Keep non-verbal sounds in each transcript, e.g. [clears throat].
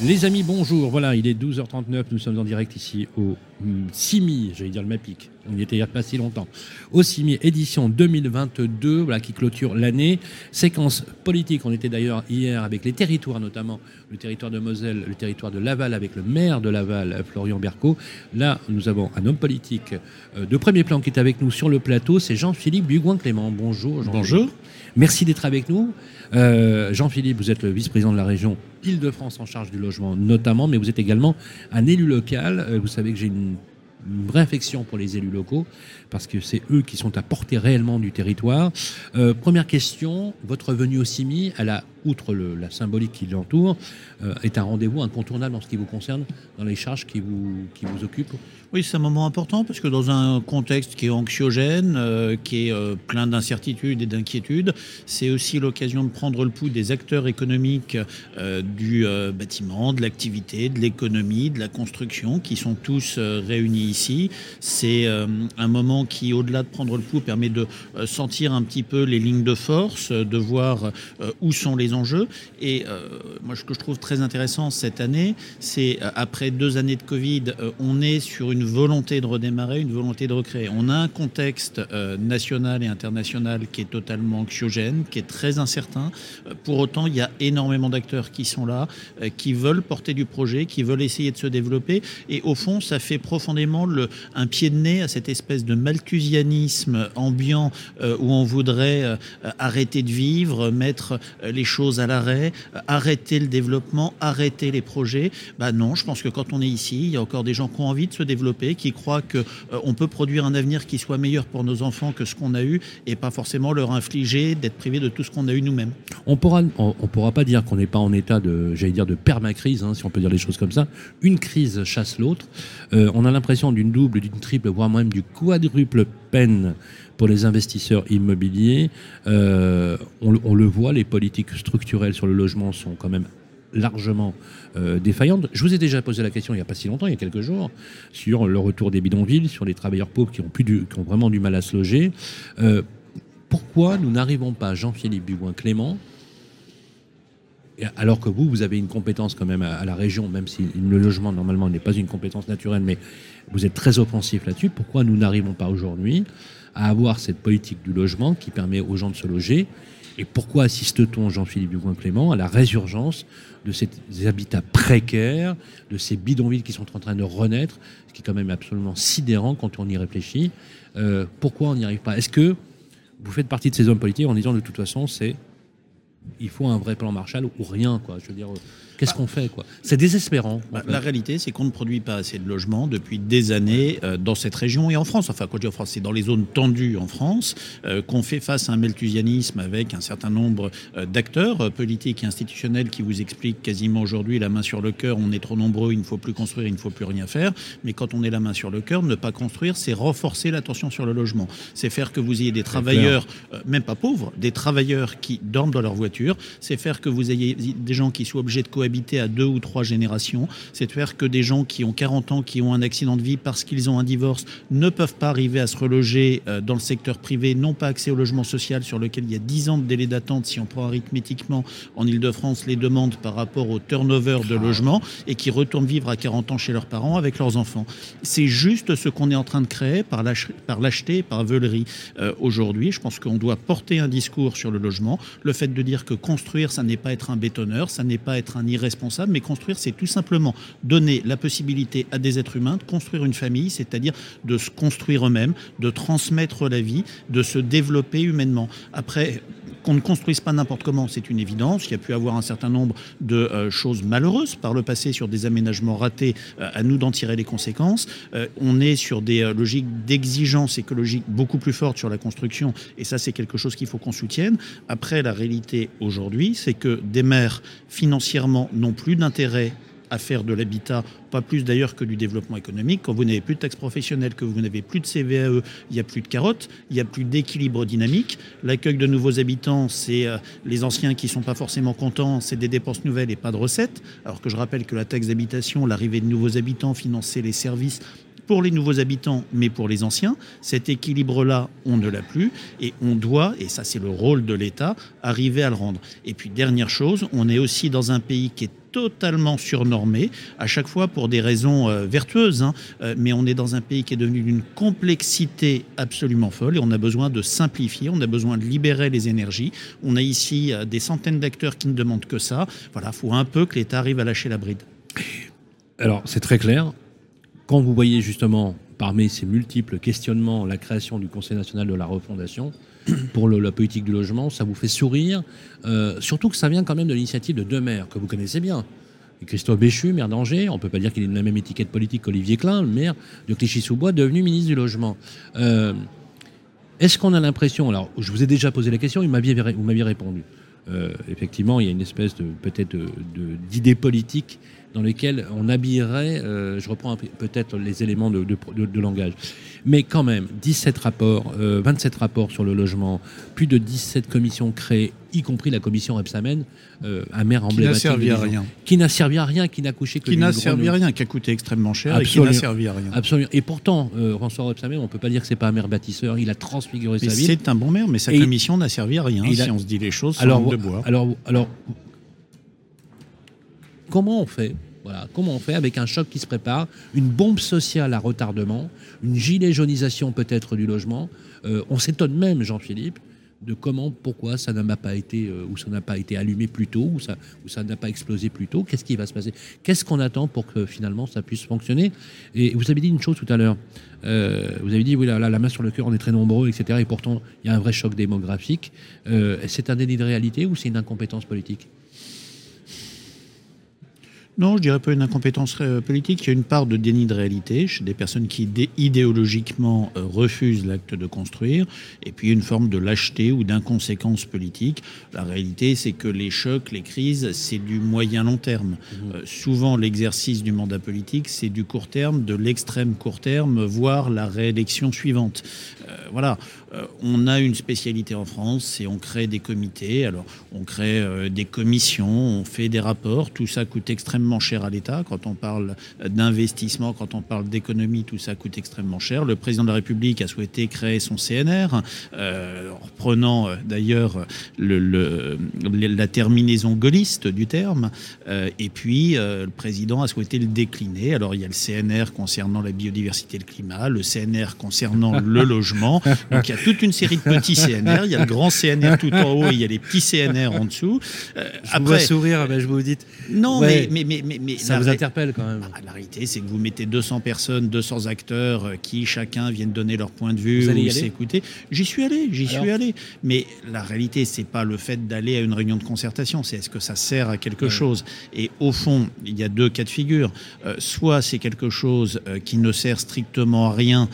Les amis, bonjour. Voilà, il est 12h39. Nous sommes en direct ici au CIMI, j'allais dire le MAPIC. On y était il n'y a pas si longtemps. Au CIMI, édition 2022, voilà, qui clôture l'année. Séquence politique. On était d'ailleurs hier avec les territoires, notamment le territoire de Moselle, le territoire de Laval, avec le maire de Laval, Florian Berco. Là, nous avons un homme politique euh, de premier plan qui est avec nous sur le plateau. C'est Jean-Philippe Bugoin-Clément. Bonjour. Jean Bonjour. Merci d'être avec nous. Euh, Jean-Philippe, vous êtes le vice-président de la région Île-de-France en charge du logement notamment, mais vous êtes également un élu local. Euh, vous savez que j'ai une, vraie affection pour les élus locaux, parce que c'est eux qui sont à portée réellement du territoire. Euh, première question, votre venue au CIMI, outre la symbolique qui l'entoure, est un rendez-vous incontournable en ce qui vous concerne, dans les charges qui vous, qui vous occupent? Oui, c'est un moment important parce que dans un contexte qui est anxiogène, euh, qui est euh, plein d'incertitudes et d'inquiétudes, c'est aussi l'occasion de prendre le pouls des acteurs économiques euh, du bâtiment, de l'activité, de l'économie, de la construction, qui sont tous réunis ici. C'est un moment qui, au-delà de prendre le pouls, permet de sentir un petit peu les lignes de force, de voir où sont les enjeux. Et moi, ce que je trouve très intéressant cette année, c'est après deux années de Covid, on est sur une volonté de redémarrer, une volonté de recréer. On a un contexte euh, national et international qui est totalement anxiogène, qui est très incertain. Euh, pour autant, il y a énormément d'acteurs qui sont là, euh, qui veulent porter du projet, qui veulent essayer de se développer. Et au fond, ça fait profondément un pied de nez à cette espèce de malthusianisme ambiant où on voudrait arrêter de vivre, mettre les choses à l'arrêt, arrêter le développement, arrêter les projets. Bah non, je pense que quand on est ici, il y a encore des gens qui ont envie de se développer qui croient qu'on euh, peut produire un avenir qui soit meilleur pour nos enfants que ce qu'on a eu et pas forcément leur infliger d'être privé de tout ce qu'on a eu nous-mêmes. On pourra, on, pourra pas dire qu'on n'est pas en état de, j'allais dire, de permacrise, hein, si on peut dire les choses comme ça. Une crise chasse l'autre. Euh, on a l'impression d'une double, d'une triple, voire même du quadruple peine pour les investisseurs immobiliers. Euh, on, le voit, les politiques structurelles sur le logement sont quand même largement euh, défaillante. Je vous ai déjà posé la question il n'y a pas si longtemps, il y a quelques jours, sur le retour des bidonvilles, sur les travailleurs pauvres qui ont, plus qui ont vraiment du mal à se loger. Euh, pourquoi nous n'arrivons pas, Jean-Philippe Dubois-Clément, alors que vous, vous avez une compétence quand même à, la région, même si le logement normalement n'est pas une compétence naturelle, mais vous êtes très offensif là-dessus, pourquoi nous n'arrivons pas aujourd'hui à avoir cette politique du logement qui permet aux gens de se loger et pourquoi assiste-t-on, Jean-Philippe Dubois-Clément, à la résurgence de ces habitats précaires, de ces bidonvilles qui sont en train de renaître, ce qui est quand même absolument sidérant quand on y réfléchit. Euh, pourquoi on n'y arrive pas Est-ce que vous faites partie de ces hommes politiques en disant de toute façon, c'est il faut un vrai plan Marshall ou rien, quoi? Je veux dire, Qu'est-ce qu'on fait quoi? C'est désespérant. Bah, la réalité, c'est qu'on ne produit pas assez de logements depuis des années euh, dans cette région et en France. Enfin, quand je dis en France, c'est dans les zones tendues en France euh, qu'on fait face à un meltusianisme avec un certain nombre euh, d'acteurs politiques et institutionnels qui vous expliquent quasiment aujourd'hui la main sur le cœur, on est trop nombreux, il ne faut plus construire, il ne faut plus rien faire. Mais quand on est la main sur le cœur, ne pas construire, c'est renforcer l'attention sur le logement. C'est faire que vous ayez des travailleurs, même pas pauvres, des travailleurs qui dorment dans leur voiture. C'est faire que vous ayez des gens qui soient obligés de cohabiter habiter à deux ou trois générations. C'est de faire que des gens qui ont 40 ans, qui ont un accident de vie parce qu'ils ont un divorce, ne peuvent pas arriver à se reloger euh, dans le secteur privé, n'ont pas accès au logement social sur lequel il y a 10 ans de délai d'attente si on prend arithmétiquement en Ile-de-France les demandes par rapport au turnover de logement et qui retournent vivre à 40 ans chez leurs parents avec leurs enfants. C'est juste ce qu'on est en train de créer par l'acheter, par veulerie. Euh, aujourd'hui, je pense qu'on doit porter un discours sur le logement, le fait de dire que construire, ça n'est pas être un bétonneur, ça n'est pas être un responsable, mais construire, c'est tout simplement donner la possibilité à des êtres humains de construire une famille, c'est-à-dire de se construire eux-mêmes, de transmettre la vie, de se développer humainement. Après, qu'on ne construise pas n'importe comment, c'est une évidence. Il y a pu avoir un certain nombre de euh, choses malheureuses par le passé sur des aménagements ratés, euh, à nous d'en tirer les conséquences. Euh, on est sur des logiques d'exigence écologique beaucoup plus fortes sur la construction, et ça c'est quelque chose qu'il faut qu'on soutienne. Après, la réalité aujourd'hui, c'est que des maires financièrement n'ont plus d'intérêt à faire de l'habitat, pas plus d'ailleurs que du développement économique. Quand vous n'avez plus de taxes professionnelles, que vous n'avez plus de CVAE, il n'y a plus de carottes, il n'y a plus d'équilibre dynamique. L'accueil de nouveaux habitants, c'est euh, les anciens qui ne sont pas forcément contents, c'est des dépenses nouvelles et pas de recettes. Alors que je rappelle que la taxe d'habitation, l'arrivée de nouveaux habitants, financer les services pour les nouveaux habitants, mais pour les anciens. Cet équilibre-là, on ne l'a plus et on doit, et ça c'est le rôle de l'État, arriver à le rendre. Et puis dernière chose, on est aussi dans un pays qui est totalement surnormé, à chaque fois pour des raisons euh, vertueuses, hein, euh, mais on est dans un pays qui est devenu d'une complexité absolument folle et on a besoin de simplifier, on a besoin de libérer les énergies. On a ici euh, des centaines d'acteurs qui ne demandent que ça. Voilà, il faut un peu que l'État arrive à lâcher la bride. Alors, c'est très clair quand vous voyez justement parmi ces multiples questionnements la création du Conseil national de la refondation [clears throat] pour la politique du logement, ça vous fait sourire, euh, surtout que ça vient quand même de l'initiative de deux maires que vous connaissez bien. Christophe Béchu, maire d'Angers, on ne peut pas dire qu'il ait la même étiquette politique qu'Olivier Klein, le maire de Clichy-sous-Bois, devenu ministre du Logement. Euh, est-ce qu'on a l'impression, alors je vous ai déjà posé la question, vous m'aviez répondu, euh, effectivement, il y a une espèce de peut-être d'idée politique dans lesquels on habillerait, euh, je reprends peut-être les éléments de, langage, mais quand même, 17 rapports, 27 euh, rapports sur le logement, plus de 17 commissions créées, y compris la commission Epsamen, euh, un maire emblématique. Qui n'a servi à rien. Qui n'a servi à rien, qui n'a couché que Qui n'a servi à rien, qui a coûté extrêmement cher absolument, et qui n'a servi à rien. Absolument. Et pourtant, François Epsamen, on ne peut pas dire que c'est pas un maire bâtisseur, il a transfiguré sa vie. C'est un bon maire, mais sa commission n'a servi à rien, si on se dit les choses alors, de bois. Alors, alors, comment on fait voilà, comment on fait avec un choc qui se prépare, une bombe sociale à retardement, une gilet jaunisation peut-être du logement. Euh, on s'étonne même, Jean-Philippe, de comment, pourquoi ça n'a pas été euh, ou ça n'a pas été allumé plus tôt ou ça n'a pas explosé plus tôt. Qu'est-ce qui va se passer? Qu'est-ce qu'on attend pour que finalement ça puisse fonctionner? Et vous avez dit une chose tout à l'heure. Euh, vous avez dit oui, la main sur le cœur, on est très nombreux, etc. Et pourtant, il y a un vrai choc démographique. c'est un déni de réalité ou c'est une incompétence politique? Non, je dirais pas une incompétence euh, politique. Il y a une part de déni de réalité chez des personnes qui idéologiquement euh, refusent l'acte de construire, et puis une forme de lâcheté ou d'inconséquence politique. La réalité, c'est que les chocs, les crises, c'est du moyen long terme. Mmh. Euh, souvent, l'exercice du mandat politique, c'est du court terme, de l'extrême court terme, voire la réélection suivante. Voilà. on a une spécialité en France, c'est on crée des comités. Alors, on crée des commissions, on fait des rapports. Tout ça coûte extrêmement cher à l'État. Quand on parle d'investissement, quand on parle d'économie, tout ça coûte extrêmement cher. Le président de la République a souhaité créer son CNR, euh, en reprenant euh, d'ailleurs le, la terminaison gaulliste du terme. Euh, et puis, le président a souhaité le décliner. Alors, il y a le CNR concernant la biodiversité et le climat, le CNR concernant le [laughs] logement. Donc, il y a toute une série de petits CNR. Il y a le grand CNR tout en haut et il y a les petits CNR en dessous. je après, vous sourire, ben, je vous dis. Non, mais, mais, mais, ça vous interpelle quand même. Bah, la réalité, c'est que vous mettez 200 personnes, 200 acteurs euh, qui chacun viennent donner leur point de vue ou s'écouter. J'y suis allé, j'y suis allé. Mais la réalité, c'est pas le fait d'aller à une réunion de concertation, c'est est-ce que ça sert à quelque chose? Et au fond, il y a deux cas de figure. Euh, soit c'est quelque chose euh, qui ne sert strictement à rien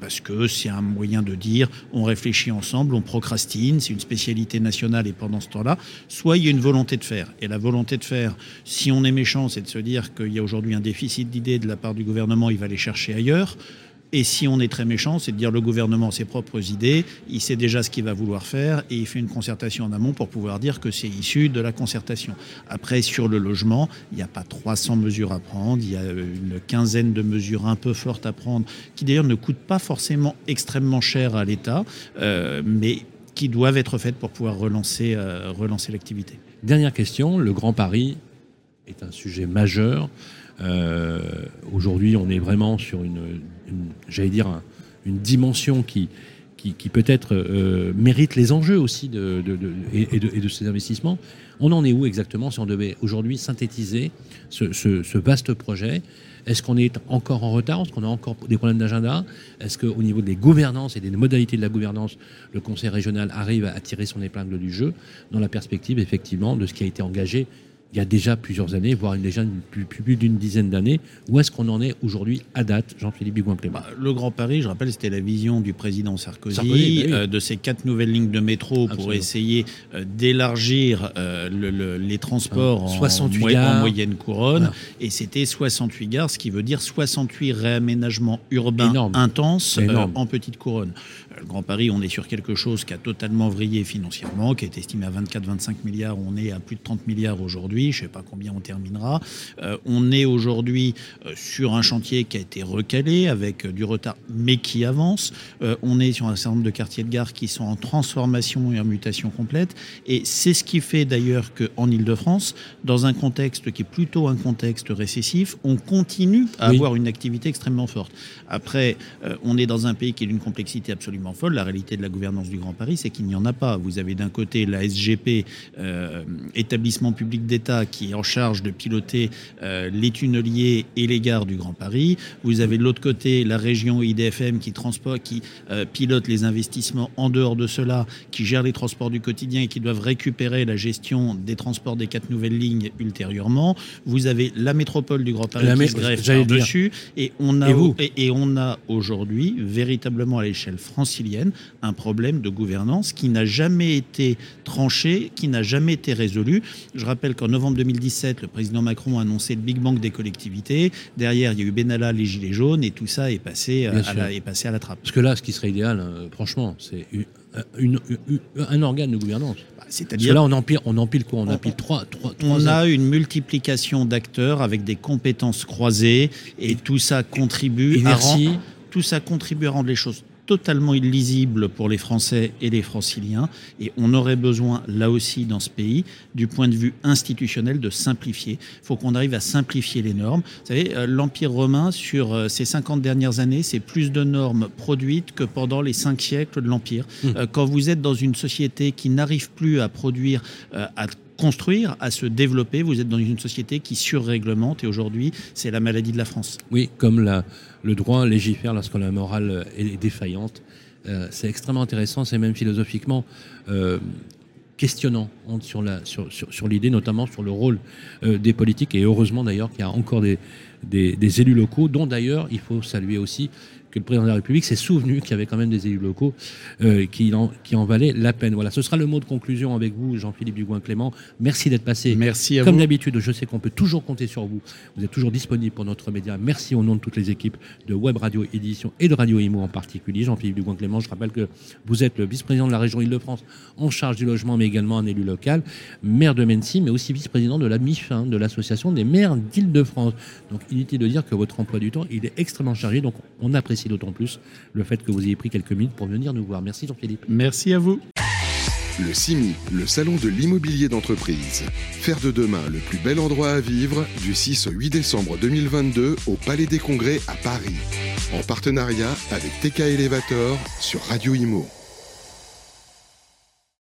parce que c'est un moyen de dire on réfléchit ensemble, on procrastine, c'est une spécialité nationale et pendant ce temps-là, soit il y a une volonté de faire. Et la volonté de faire, si on est méchant, c'est de se dire qu'il y a aujourd'hui un déficit d'idées de la part du gouvernement, il va les chercher ailleurs. Et si on est très méchant, c'est de dire le gouvernement a ses propres idées, il sait déjà ce qu'il va vouloir faire et il fait une concertation en amont pour pouvoir dire que c'est issu de la concertation. Après, sur le logement, il n'y a pas 300 mesures à prendre, il y a une quinzaine de mesures un peu fortes à prendre, qui d'ailleurs ne coûtent pas forcément extrêmement cher à l'État, euh, mais qui doivent être faites pour pouvoir relancer, euh, relancer l'activité. Dernière question, le Grand Paris est un sujet majeur. Euh, aujourd'hui, on est vraiment sur une, j'allais dire, une dimension qui, peut-être euh, mérite les enjeux aussi de, et, de, ces investissements. On en est où exactement si on devait aujourd'hui synthétiser ce, vaste projet? Est-ce qu'on est encore en retard? Est-ce qu'on a encore des problèmes d'agenda? Est-ce qu'au niveau des gouvernances et des modalités de la gouvernance, le Conseil régional arrive à tirer son épingle du jeu dans la perspective effectivement de ce qui a été engagé il y a déjà plusieurs années, voire déjà plus, plus d'une dizaine d'années. Où est-ce qu'on en est aujourd'hui à date, Jean-Philippe Bigouin-Clément bah, Le Grand Paris, je rappelle, c'était la vision du président Sarkozy, bah euh, de ces quatre nouvelles lignes de métro pour essayer euh, d'élargir euh, les transports en, en, moyenne couronne. Et c'était 68 gares, ce qui veut dire 68 réaménagements urbains intenses en petite couronne. Le Grand Paris, on est sur quelque chose qui a totalement vrillé financièrement, qui est estimé à 24-25 milliards. On est à plus de 30 milliards aujourd'hui. Je ne sais pas combien on terminera. Euh, on est aujourd'hui euh, sur un chantier qui a été recalé avec euh, du retard, mais qui avance. on est sur un certain nombre de quartiers de gare qui sont en transformation et en mutation complète. Et c'est ce qui fait d'ailleurs qu'en Ile-de-France, dans un contexte qui est plutôt un contexte récessif, on continue à avoir une activité extrêmement forte. Après, on est dans un pays qui est d'une complexité absolument folle. La réalité de la gouvernance du Grand Paris, c'est qu'il n'y en a pas. Vous avez d'un côté la SGP, établissement public d'État, qui est en charge de piloter euh, les tunneliers et les gares du Grand Paris. Vous avez de l'autre côté la région IDFM qui, transporte, qui euh, pilote les investissements en dehors de cela, qui gère les transports du quotidien et qui doivent récupérer la gestion des transports des quatre nouvelles lignes ultérieurement. Vous avez la métropole du Grand Paris qui se greffe dessus et on a, et, et on a aujourd'hui véritablement à l'échelle française un problème de gouvernance qui n'a jamais été tranché, qui n'a jamais été résolu. Je rappelle qu'en novembre 2017, le président Macron a annoncé le Big Bang des collectivités. Derrière, il y a eu Benalla, les Gilets jaunes, et tout ça est passé, euh, à la, est passé à la trappe. Parce que là, ce qui serait idéal, euh, franchement, c'est un organe de gouvernance. Bah, c'est-à-dire là, on empile, on empile quoi? On empile trois, trois, On a une multiplication d'acteurs avec des compétences croisées, et, tout ça contribue à rendre, tout ça contribue à rendre les choses totalement illisible pour les Français et les franciliens. Et on aurait besoin, là aussi, dans ce pays, du point de vue institutionnel, de simplifier. Il faut qu'on arrive à simplifier les normes. Vous savez, euh, l'Empire romain, sur euh, ces 50 dernières années, c'est plus de normes produites que pendant les cinq siècles de l'Empire. Mmh. Euh, quand vous êtes dans une société qui n'arrive plus à produire, à construire, à se développer. Vous êtes dans une société qui surréglemente et aujourd'hui, c'est la maladie de la France. Oui, comme le droit légifère lorsque la morale est défaillante. Euh, c'est extrêmement intéressant, c'est même philosophiquement euh, questionnant sur l'idée, sur, sur, notamment sur le rôle euh, des politiques. Et heureusement d'ailleurs qu'il y a encore des élus locaux, dont d'ailleurs il faut saluer aussi que le président de la République s'est souvenu qu'il y avait quand même des élus locaux euh, qui, en, qui en valaient la peine. Voilà, ce sera le mot de conclusion avec vous, Jean-Philippe Dugouin-Clément. Merci d'être passé. Merci à Comme d'habitude, je sais qu'on peut toujours compter sur vous. Vous êtes toujours disponible pour notre média. Merci au nom de toutes les équipes de Web Radio Édition et de Radio Imo en particulier. Jean-Philippe Dugouin-Clément, je rappelle que vous êtes le vice-président de la région Île-de-France en charge du logement, mais également un élu local, maire de Mency, mais aussi vice-président de la MIF, hein, de l'association des maires d'Île-de-France. Donc inutile de dire que votre emploi du temps, il est extrêmement chargé. Donc on apprécie d'autant plus le fait que vous ayez pris quelques minutes pour venir nous voir. Merci Jean-Philippe. Merci à vous. Le CIMI, le salon de l'immobilier d'entreprise. Faire de demain le plus bel endroit à vivre du 6 au 8 décembre 2022 au Palais des Congrès à Paris. En partenariat avec TK Elevator sur Radio Imo.